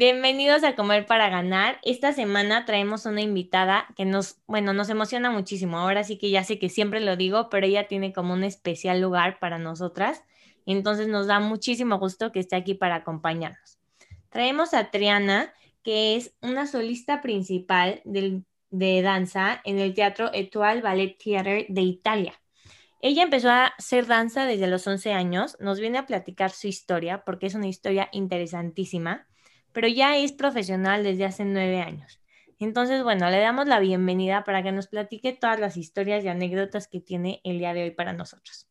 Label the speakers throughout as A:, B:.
A: Bienvenidos a Comer para Ganar. Esta semana traemos una invitada que nos, bueno, nos emociona muchísimo. Ahora sí que ya sé que siempre lo digo, pero ella tiene como un especial lugar para nosotras. Entonces nos da muchísimo gusto que esté aquí para acompañarnos. Traemos a Triana, que es una solista principal de danza en el Teatro Etoile Ballet Theatre de Italia. Ella empezó a hacer danza desde los 11 años, nos viene a platicar su historia porque es una historia interesantísima pero ya es profesional desde hace nueve años. Entonces, bueno, le damos la bienvenida para que nos platique todas las historias y anécdotas que tiene el día de hoy para nosotros.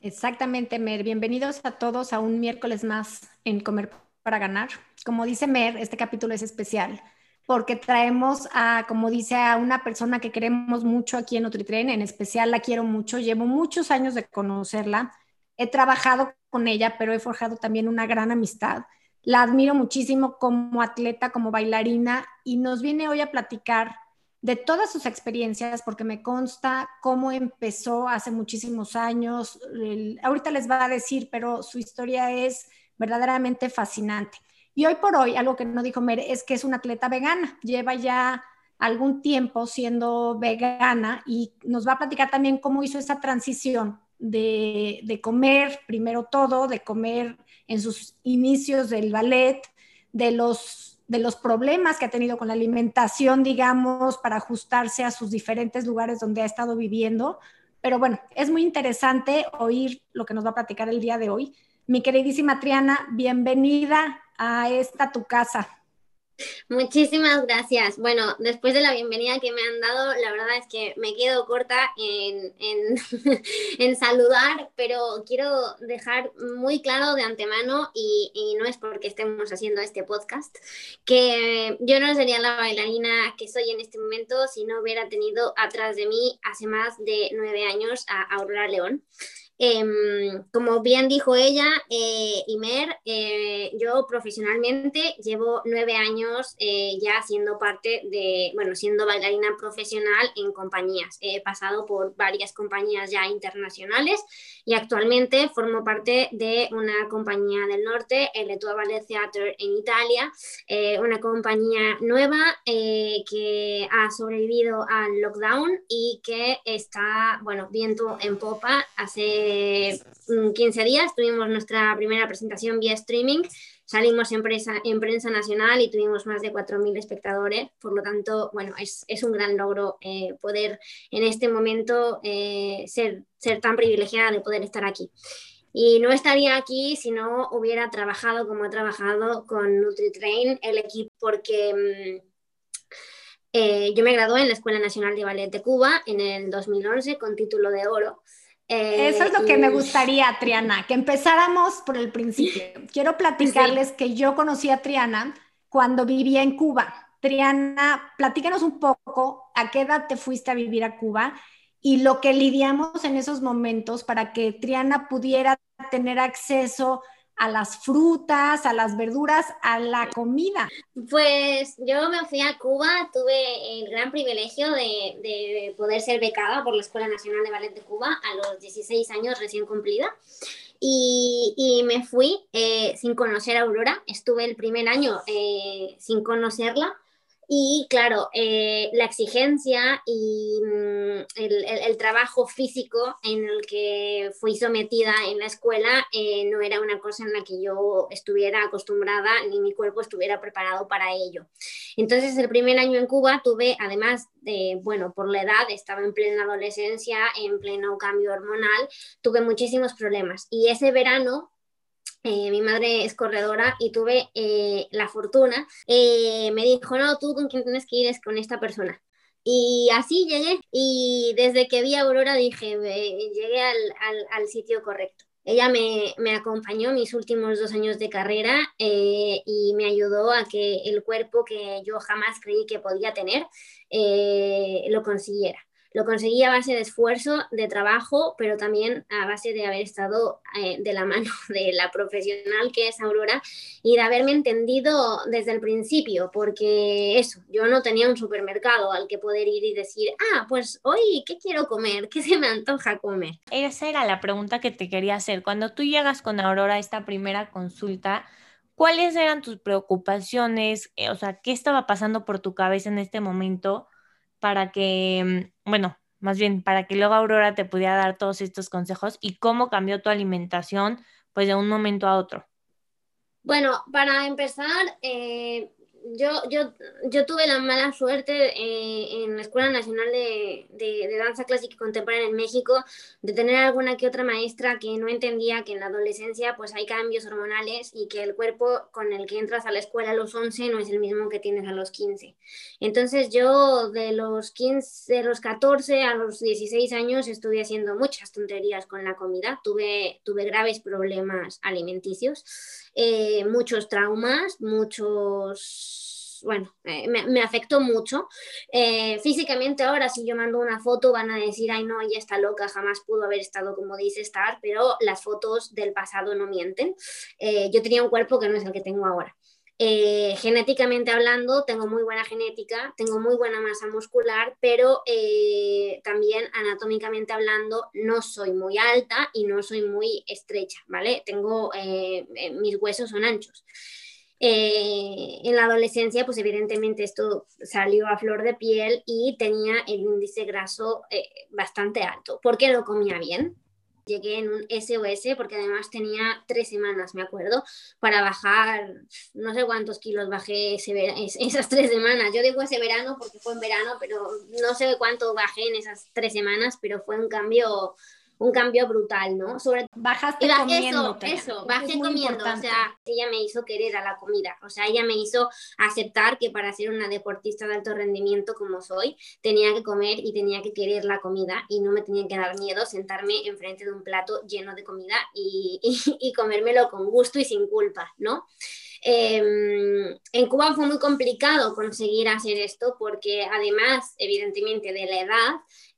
B: Exactamente, Mer. Bienvenidos a todos a un miércoles más en Comer para Ganar. Como dice Mer, este capítulo es especial porque traemos a, como dice, a una persona que queremos mucho aquí en NutriTrain, en especial la quiero mucho, llevo muchos años de conocerla, he trabajado con ella, pero he forjado también una gran amistad la admiro muchísimo como atleta, como bailarina y nos viene hoy a platicar de todas sus experiencias porque me consta cómo empezó hace muchísimos años. ahorita les va a decir, pero su historia es verdaderamente fascinante. Y hoy por hoy, algo que no dijo Mere, es que es una atleta vegana. Lleva ya algún tiempo siendo vegana y nos va a platicar también cómo hizo esa transición de, de comer primero todo, de comer en sus inicios del ballet, de los, de los problemas que ha tenido con la alimentación, digamos, para ajustarse a sus diferentes lugares donde ha estado viviendo. Pero bueno, es muy interesante oír lo que nos va a platicar el día de hoy. Mi queridísima Triana, bienvenida a esta tu casa.
C: Muchísimas gracias. Bueno, después de la bienvenida que me han dado, la verdad es que me quedo corta en, en, saludar, pero quiero dejar muy claro de antemano, y, y, no es porque estemos haciendo este podcast, que yo no sería la bailarina que soy en este momento si no hubiera tenido atrás de mí hace más de nueve años a Aurora León. Em, como bien dijo ella, eh, Imer, eh, yo profesionalmente llevo nueve años eh, ya siendo parte de, bueno, siendo bailarina profesional en compañías. He pasado por varias compañías ya internacionales y actualmente formo parte de una compañía del norte, el Etua Ballet Theatre en Italia, una compañía nueva que ha sobrevivido al lockdown y que está, bueno, viento en popa hace 15 eh, días tuvimos nuestra primera presentación vía streaming, salimos en prensa, en prensa nacional y tuvimos más de 4.000 espectadores, por lo tanto, bueno, es, es un gran logro eh, poder en este momento eh, ser, ser tan privilegiada de poder estar aquí. Y no estaría aquí si no hubiera trabajado como he trabajado con NutriTrain, el equipo, porque... Mm, yo me gradué en la Escuela Nacional de Ballet de Cuba en el 2011 con título de oro
B: eso es lo que me eh, gustaría, Triana, que empezáramos por el principio. Quiero platicarles que yo conocí a Triana cuando vivía en Cuba. Triana, platícanos un poco a qué edad te fuiste a vivir a Cuba y lo que lidiamos en esos momentos para que Triana pudiera tener acceso a las frutas, a las verduras, a la comida?
C: Pues yo me fui a Cuba, tuve el gran privilegio de, poder ser becada por la Escuela Nacional de Ballet de Cuba a los 16 años recién cumplida. Y, me fui eh, sin conocer a Aurora, estuve el primer año eh, sin conocerla y claro, eh, la exigencia y mm, el, trabajo físico en el que fui sometida en la escuela eh, no era una cosa en la que yo estuviera acostumbrada ni mi cuerpo estuviera preparado para ello. Entonces, el primer año en Cuba tuve, además de, bueno, por la edad, estaba en plena adolescencia, en pleno cambio hormonal, tuve muchísimos problemas. Y ese verano eh, mi madre es corredora y tuve eh, la fortuna, eh, me dijo, no, tú con quien tienes que ir es con esta persona. Y así llegué y desde que vi a Aurora dije, llegué al, sitio correcto. Ella me, me, acompañó mis últimos dos años de carrera y me ayudó a que el cuerpo que yo jamás creí que podía tener lo consiguiera. Lo conseguí a base de esfuerzo, de trabajo, pero también a base de haber estado eh, de la mano de la profesional que es Aurora y de haberme entendido desde el principio, porque eso, yo no tenía un supermercado al que poder ir y decir, ah, pues hoy, ¿qué quiero comer? ¿Qué se me antoja comer?
A: Esa era la pregunta que te quería hacer. Cuando tú llegas con Aurora a esta primera consulta, ¿cuáles eran tus preocupaciones? Eh, o sea, ¿qué estaba pasando por tu cabeza en este momento? Para que, mm, bueno, más bien para que luego Aurora te pudiera dar todos estos consejos y cómo cambió tu alimentación pues de un momento a otro.
C: Bueno, para empezar, eh, yo, yo, yo tuve la mala suerte eh, en la Escuela Nacional de, de, Danza Clásica y Contemporánea en México de tener alguna que otra maestra que no entendía que en la adolescencia pues hay cambios hormonales y que el cuerpo con el que entras a la escuela a los 11 no es el mismo que tienes a los 15. Entonces yo de los 15, de los 14 a los 16 años estuve haciendo muchas tonterías con la comida, tuve, tuve graves problemas alimenticios, eh, muchos traumas, muchos bueno, eh, me, afectó mucho. Eh, físicamente ahora si yo mando una foto van a decir, ay no, ella está loca, jamás pudo haber estado como dice estar, pero las fotos del pasado no mienten. Yo tenía un cuerpo que no es el que tengo ahora. Genéticamente hablando, tengo muy buena genética, tengo muy buena masa muscular, pero también anatómicamente hablando no soy muy alta y no soy muy estrecha, ¿vale? Tengo, mis huesos son anchos. Eh, en la adolescencia, pues evidentemente esto salió a flor de piel y tenía el índice graso eh, bastante alto, porque no comía bien. Llegué en un SOS porque además tenía tres semanas, me acuerdo, para bajar, no sé cuántos kilos bajé esas tres semanas. Yo digo ese verano porque fue en verano, pero no sé cuánto bajé en esas tres semanas, pero fue un cambio un cambio brutal, ¿no?
B: Sobre bajaste
C: comiendo. Eso, eso, bajé comiendo, o sea, ella me hizo querer a la comida, o sea, ella me hizo aceptar que para ser una deportista de alto rendimiento como soy, tenía que comer y tenía que querer la comida y no me tenía que dar miedo sentarme enfrente de un plato lleno de comida y, y, comérmelo con gusto y sin culpa, ¿no? Em, en Cuba fue muy complicado conseguir hacer esto porque además, evidentemente, de la edad,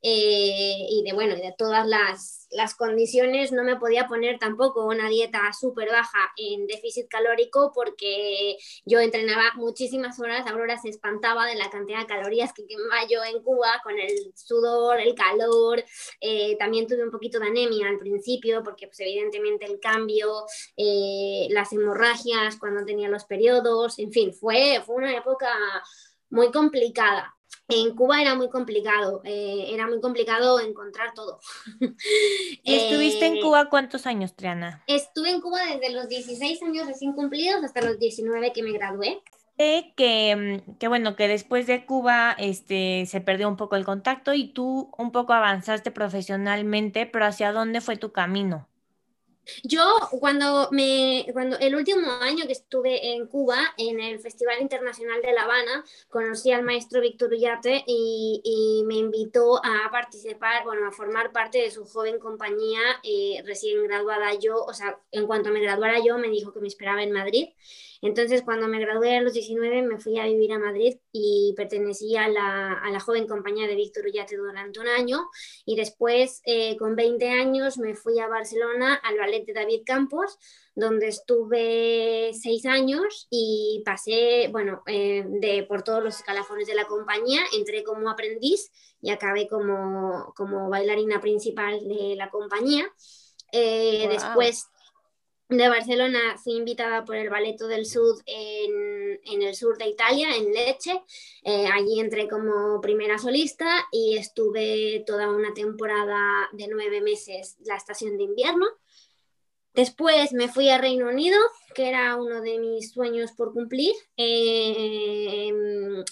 C: eh, y de bueno, de todas las, las, condiciones, no me podía poner tampoco una dieta súper baja en déficit calórico porque yo entrenaba muchísimas horas, Aurora se espantaba de la cantidad de calorías que quemaba yo en Cuba con el sudor, el calor, eh, también tuve un poquito de anemia al principio porque pues evidentemente el cambio, eh, las hemorragias cuando tenía los periodos, en fin, fue, fue una época muy complicada. En Cuba era muy complicado, eh, era muy complicado encontrar todo.
A: ¿Y estuviste en eh, Cuba cuántos años, Triana?
C: Estuve en Cuba desde los 16 años recién cumplidos hasta los 19 que me gradué.
A: Sé que, mm, que, bueno, que después de Cuba este, se perdió un poco el contacto y tú un poco avanzaste profesionalmente, pero ¿hacia dónde fue tu camino?
C: Yo cuando me cuando el último año que estuve en Cuba en el Festival Internacional de La Habana conocí al maestro Víctor Ullate y, y, me invitó a participar bueno a formar parte de su joven compañía eh, recién graduada. Yo o sea en cuanto me graduara yo me dijo que me esperaba en Madrid. Entonces, cuando me gradué a los 19, me fui a vivir a Madrid y pertenecí a la, a la joven compañía de Víctor Ullate durante un año. Y después, eh, con 20 años, me fui a Barcelona al ballet de David Campos, donde estuve seis años y pasé, bueno, eh, de, por todos los escalafones de la compañía. Entré como aprendiz y acabé como, como bailarina principal de la compañía. Eh, después de Barcelona fui invitada por el Balleto del Sud en, en el sur de Italia, en Leche. Eh, allí entré como primera solista y estuve toda una temporada de nueve meses, la estación de invierno. Después me fui a Reino Unido, que era uno de mis sueños por cumplir. Eh,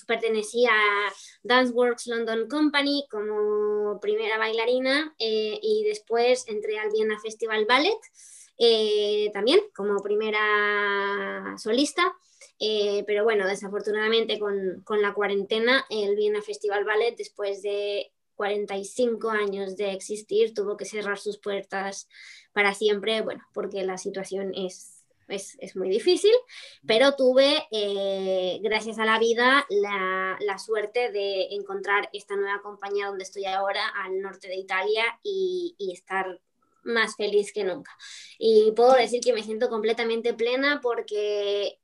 C: pertenecía a Danceworks London Company como primera bailarina eh, y después entré al Viena Festival Ballet eh, también como primera solista. Eh, pero bueno, desafortunadamente con, con, la cuarentena, el Viena Festival Ballet, después de 45 años de existir, tuvo que cerrar sus puertas para siempre, bueno, porque la situación es es, muy difícil, pero tuve, eh, gracias a la vida, la, suerte de encontrar esta nueva compañía donde estoy ahora, al norte de Italia, y estar más feliz que nunca. Y puedo decir que me siento completamente plena porque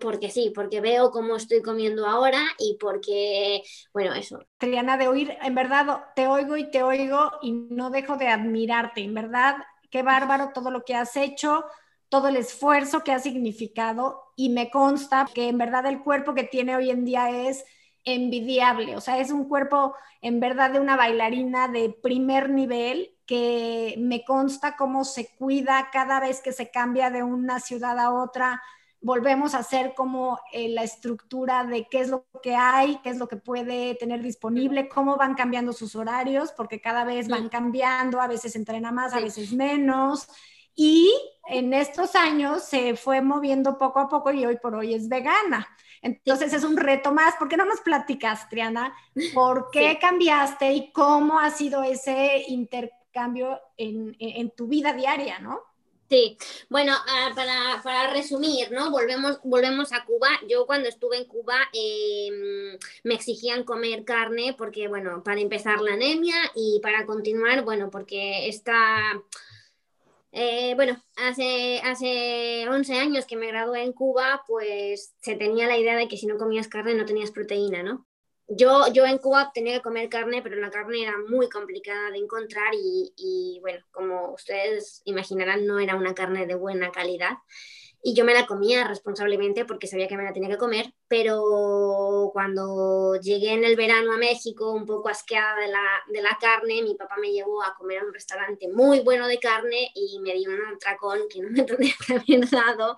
C: porque sí, porque veo cómo estoy comiendo ahora y porque, bueno, eso.
B: Triana, de oír, en verdad te oigo y te oigo y no dejo de admirarte, en verdad, qué bárbaro todo lo que has hecho, todo el esfuerzo que ha significado y me consta que en verdad el cuerpo que tiene hoy en día es envidiable, o sea, es un cuerpo en verdad de una bailarina de primer nivel que me consta cómo se cuida cada vez que se cambia de una ciudad a otra. Volvemos a hacer como eh, la estructura de qué es lo que hay, qué es lo que puede tener disponible, cómo van cambiando sus horarios, porque cada vez van cambiando, a veces entrena más, a veces menos. Y en estos años se fue moviendo poco a poco y hoy por hoy es vegana. Entonces es un reto más. ¿Por qué no nos platicas, Triana? ¿Por qué cambiaste y cómo ha sido ese intercambio en, tu vida diaria, no?
C: Sí, bueno, ah, para, resumir, ¿no? Volvemos, volvemos a Cuba. Yo cuando estuve en Cuba em, me exigían comer carne porque, bueno, para empezar la anemia y para continuar, bueno, porque esta eh, bueno, hace, hace 11 años que me gradué en Cuba, pues se tenía la idea de que si no comías carne no tenías proteína, ¿no? Yo, yo en Cuba tenía que comer carne, pero la carne era muy complicada de encontrar y, y bueno, como ustedes imaginarán, no era una carne de buena calidad y yo me la comía responsablemente porque sabía que me la tenía que comer, pero cuando llegué en el verano a México, un poco asqueada de la, de la carne, mi papá me llevó a comer a un restaurante muy bueno de carne y me dio un atracón que no me tendría que haber dado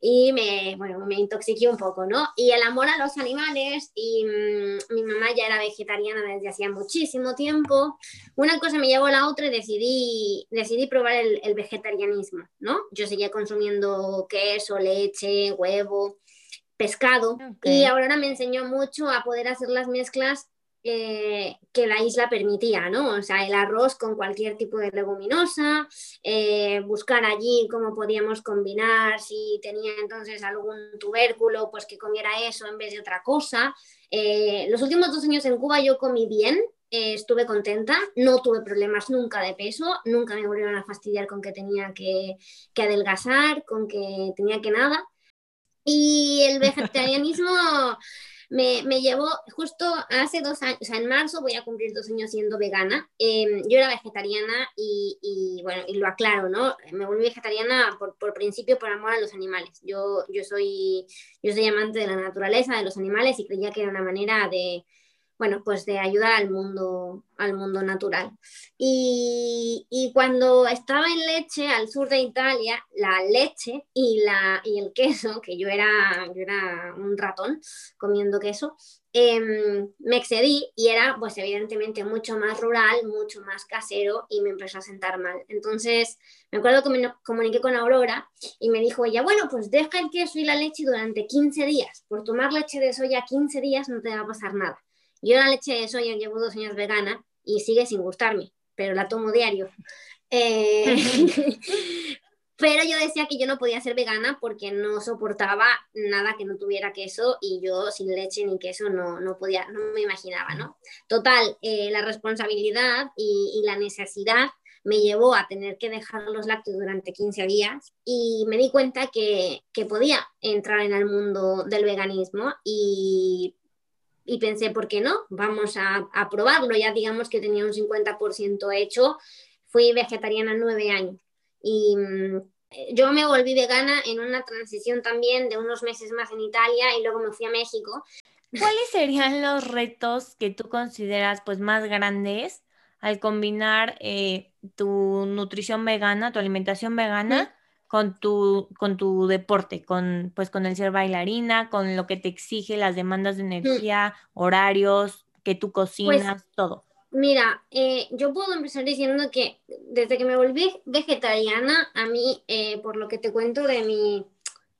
C: y me, bueno, me intoxiqué un poco, ¿no? Y el amor a los animales y mm, mi mamá ya era vegetariana desde hacía muchísimo tiempo, una cosa me llevó a la otra y decidí, decidí probar el, el vegetarianismo, ¿no? Yo seguía consumiendo que queso, leche, huevo, pescado. Y ahora me enseñó mucho a poder hacer las mezclas eh, que la isla permitía, ¿no? O sea, el arroz con cualquier tipo de leguminosa, eh, buscar allí cómo podíamos combinar, si tenía entonces algún tubérculo, pues que comiera eso en vez de otra cosa. Eh, los últimos dos años en Cuba yo comí bien, eh, estuve contenta, no tuve problemas nunca de peso, nunca me volvieron a fastidiar con que tenía que, que adelgazar, con que tenía que nada. Y el vegetarianismo me, me, llevó justo hace dos años, o sea, en marzo voy a cumplir dos años siendo vegana. Em, yo era vegetariana y, y, bueno, y lo aclaro, ¿no? Me volví vegetariana por, por, principio por amor a los animales. Yo, yo, soy, yo soy amante de la naturaleza, de los animales y creía que era una manera de, bueno, pues de ayudar al mundo, al mundo natural. Y, cuando estaba en leche, al sur de Italia, la leche y, la, y el queso, que yo era, yo era un ratón comiendo queso, em, me excedí y era pues evidentemente mucho más rural, mucho más casero y me empezó a sentar mal. Entonces me acuerdo que me comuniqué con Aurora y me dijo ella, bueno, pues deja el queso y la leche durante 15 días. Por tomar leche de soya 15 días no te va a pasar nada. Yo la leche de soya llevo dos años vegana y sigue sin gustarme, pero la tomo diario. Eh, pero yo decía que yo no podía ser vegana porque no soportaba nada que no tuviera queso y yo sin leche ni queso no, no podía, no me imaginaba, ¿no? Total, eh, la responsabilidad y, y, la necesidad me llevó a tener que dejar los lácteos durante 15 días y me di cuenta que, que podía entrar en el mundo del veganismo y y pensé, ¿por qué no? Vamos a, probarlo. Ya digamos que tenía un 50% hecho. Fui vegetariana nueve años y mm, yo me volví vegana en una transición también de unos meses más en Italia y luego me fui a México.
A: ¿Cuáles serían los retos que tú consideras pues más grandes al combinar eh, tu nutrición vegana, tu alimentación vegana con tu, con tu deporte, con, pues con el ser bailarina, con lo que te exige, las demandas de energía, horarios, que tú pues cocinas, todo.
C: Mira, eh, yo puedo empezar diciendo que desde que me volví vegetariana, a mí, eh, por lo que te cuento de mi,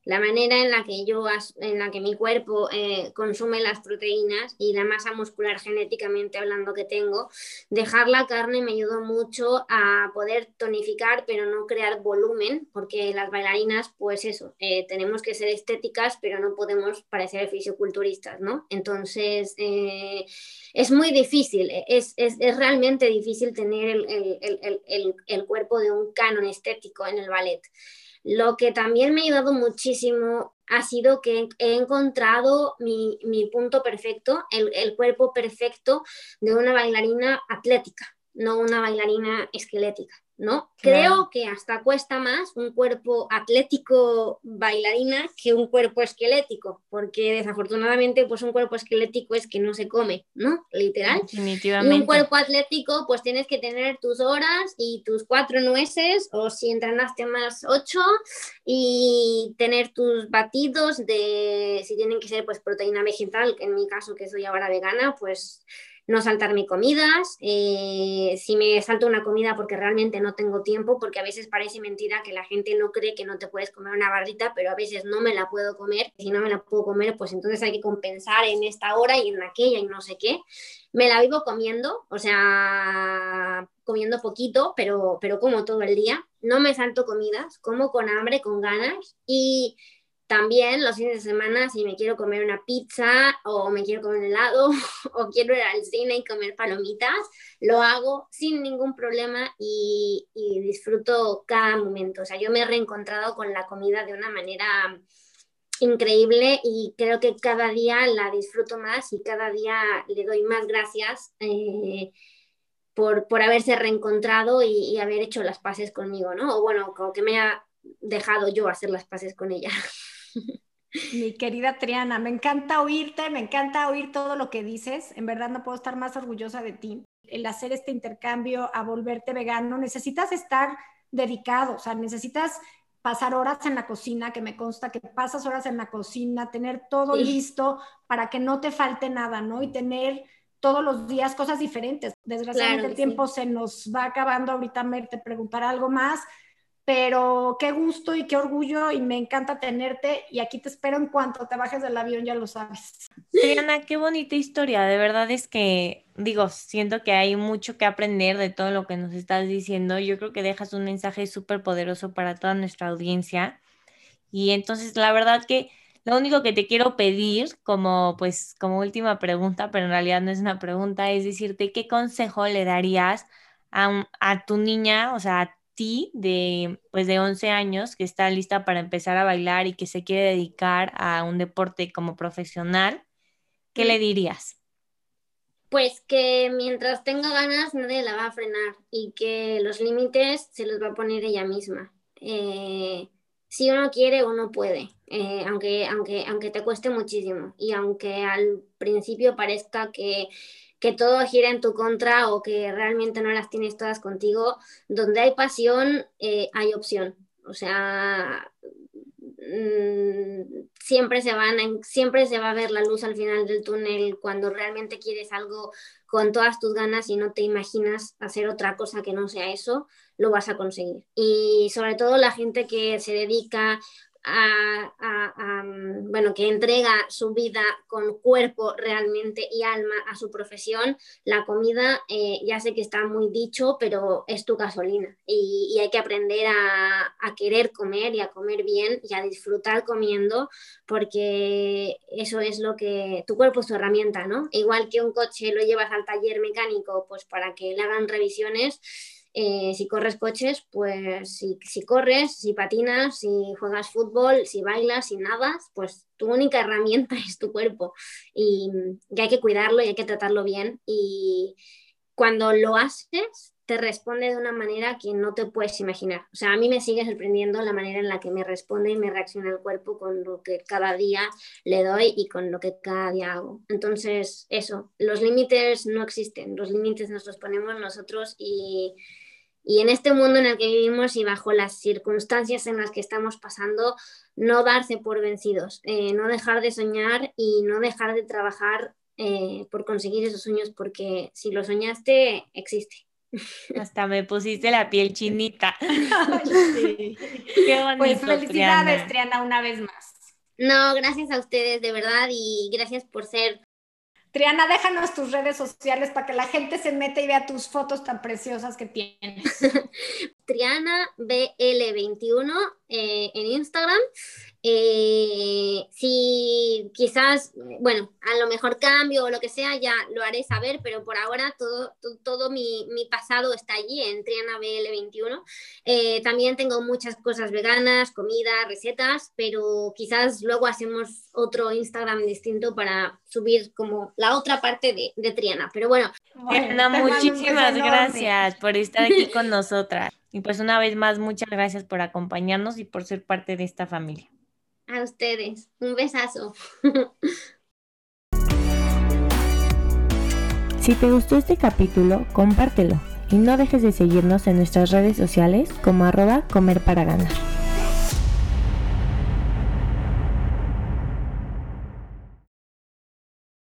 C: la manera en la que yo, en la que mi cuerpo eh, consume las proteínas y la masa muscular genéticamente hablando que tengo, dejar la carne me ayudó mucho a poder tonificar, pero no crear volumen, porque las bailarinas, pues eso, eh, tenemos que ser estéticas, pero no podemos parecer fisioculturistas, ¿no? Entonces, eh, es muy difícil, es, es, es realmente difícil tener el, el, el, el cuerpo de un canon estético en el ballet. Lo que también me ha ayudado muchísimo ha sido que he encontrado mi, punto perfecto, el, el, cuerpo perfecto de una bailarina atlética, no una bailarina esquelética. ¿no? Creo que hasta cuesta más un cuerpo atlético bailarina que un cuerpo esquelético, porque desafortunadamente pues un cuerpo esquelético es que no se come, ¿no? Literal.
A: Definitivamente.
C: Y un cuerpo atlético pues tienes que tener tus horas y tus cuatro nueces o si entrenaste más ocho y tener tus batidos de, si tienen que ser pues proteína vegetal, en mi caso que soy ahora vegana, pues no saltarme comidas, eh, si me salto una comida porque realmente no tengo tiempo, porque a veces parece mentira que la gente no cree que no te puedes comer una barrita, pero a veces no me la puedo comer, si no me la puedo comer, pues entonces hay que compensar en esta hora y en aquella y no sé qué. Me la vivo comiendo, o sea, comiendo poquito, pero, pero como todo el día. No me salto comidas, como con hambre, con ganas y también los fines de semana, si me quiero comer una pizza o me quiero comer un helado o quiero ir al cine y comer palomitas, lo hago sin ningún problema y, disfruto cada momento. O sea, yo me he reencontrado con la comida de una manera increíble y creo que cada día la disfruto más y cada día le doy más gracias eh, por, por, haberse reencontrado y, y, haber hecho las paces conmigo, ¿no? O bueno, como que me ha dejado yo hacer las paces con ella.
B: Mi querida Triana, me encanta oírte, me encanta oír todo lo que dices. En verdad no puedo estar más orgullosa de ti. El hacer este intercambio a volverte vegano, necesitas estar dedicado, o sea, necesitas pasar horas en la cocina, que me consta que pasas horas en la cocina, tener todo listo para que no te falte nada, ¿no? Y tener todos los días cosas diferentes. Desgraciadamente el tiempo se nos va acabando ahorita, Mer, te preguntar algo más, pero qué gusto y qué orgullo y me encanta tenerte y aquí te espero en cuanto te bajes del avión, ya lo sabes.
A: Triana, qué bonita historia, de verdad es que digo, siento que hay mucho que aprender de todo lo que nos estás diciendo, yo creo que dejas un mensaje súper poderoso para toda nuestra audiencia. Y entonces la verdad que lo único que te quiero pedir como pues como última pregunta, pero en realidad no es una pregunta, es decirte qué consejo le darías a, a tu niña, o sea, a de, pues de 11 años que está lista para empezar a bailar y que se quiere dedicar a un deporte como profesional, ¿qué le dirías?
C: Pues que mientras tenga ganas nadie la va a frenar y que los límites se los va a poner ella misma. Eh, si uno quiere, uno puede, eh, aunque, aunque, aunque te cueste muchísimo y aunque al principio parezca que que todo gira en tu contra o que realmente no las tienes todas contigo, donde hay pasión, hay opción. O sea, mm, siempre se siempre se va a ver la luz al final del túnel cuando realmente quieres algo con todas tus ganas y no te imaginas hacer otra cosa que no sea eso, lo vas a conseguir. Y sobre todo la gente que se dedica a, mm, bueno, que entrega su vida con cuerpo realmente y alma a su profesión, la comida eh, ya sé que está muy dicho, pero es tu gasolina y, hay que aprender a, a, querer comer y a comer bien y a disfrutar comiendo porque eso es lo que tu cuerpo es tu herramienta, ¿no? Igual que un coche lo llevas al taller mecánico pues para que le hagan revisiones eh, si corres coches, pues si, si, corres, si patinas, si juegas fútbol, si bailas, si nadas, pues tu única herramienta es tu cuerpo. Y, y hay que cuidarlo y hay que tratarlo bien. Y cuando lo haces te responde de una manera que no te puedes imaginar. O sea, a mí me sigue sorprendiendo la manera en la que me responde y me reacciona el cuerpo con lo que cada día le doy y con lo que cada día hago. Entonces, eso, los límites no existen, los límites nos los ponemos nosotros y, y en este mundo en el que vivimos y bajo las circunstancias en las que estamos pasando, no darse por vencidos, eh, no dejar de soñar y no dejar de trabajar eh, por conseguir esos sueños, porque si lo soñaste, existe.
A: Hasta me pusiste la piel chinita.
B: sí. Qué bonito, pues felicidades, Triana, una vez más.
C: No, gracias a ustedes, de verdad, y gracias por ser
B: Triana, déjanos tus redes sociales para que la gente se meta y vea tus fotos tan preciosas que tienes.
C: Triana BL21 eh, en Instagram eh, si quizás, bueno, a lo mejor cambio o lo que sea, ya lo haré saber, pero por ahora todo, todo, mi, pasado está allí en Triana BL21. Eh, también tengo muchas cosas veganas, comida, recetas, pero quizás luego hacemos otro Instagram distinto para subir como la otra parte de, de Triana. Pero bueno.
A: bueno muchísimas gracias por estar aquí con nosotras. Y pues una vez más, muchas gracias por acompañarnos y por ser parte de esta familia.
C: A ustedes. Un besazo.
A: Si te gustó este capítulo, compártelo y no dejes de seguirnos en nuestras redes sociales como arroba comer para ganar.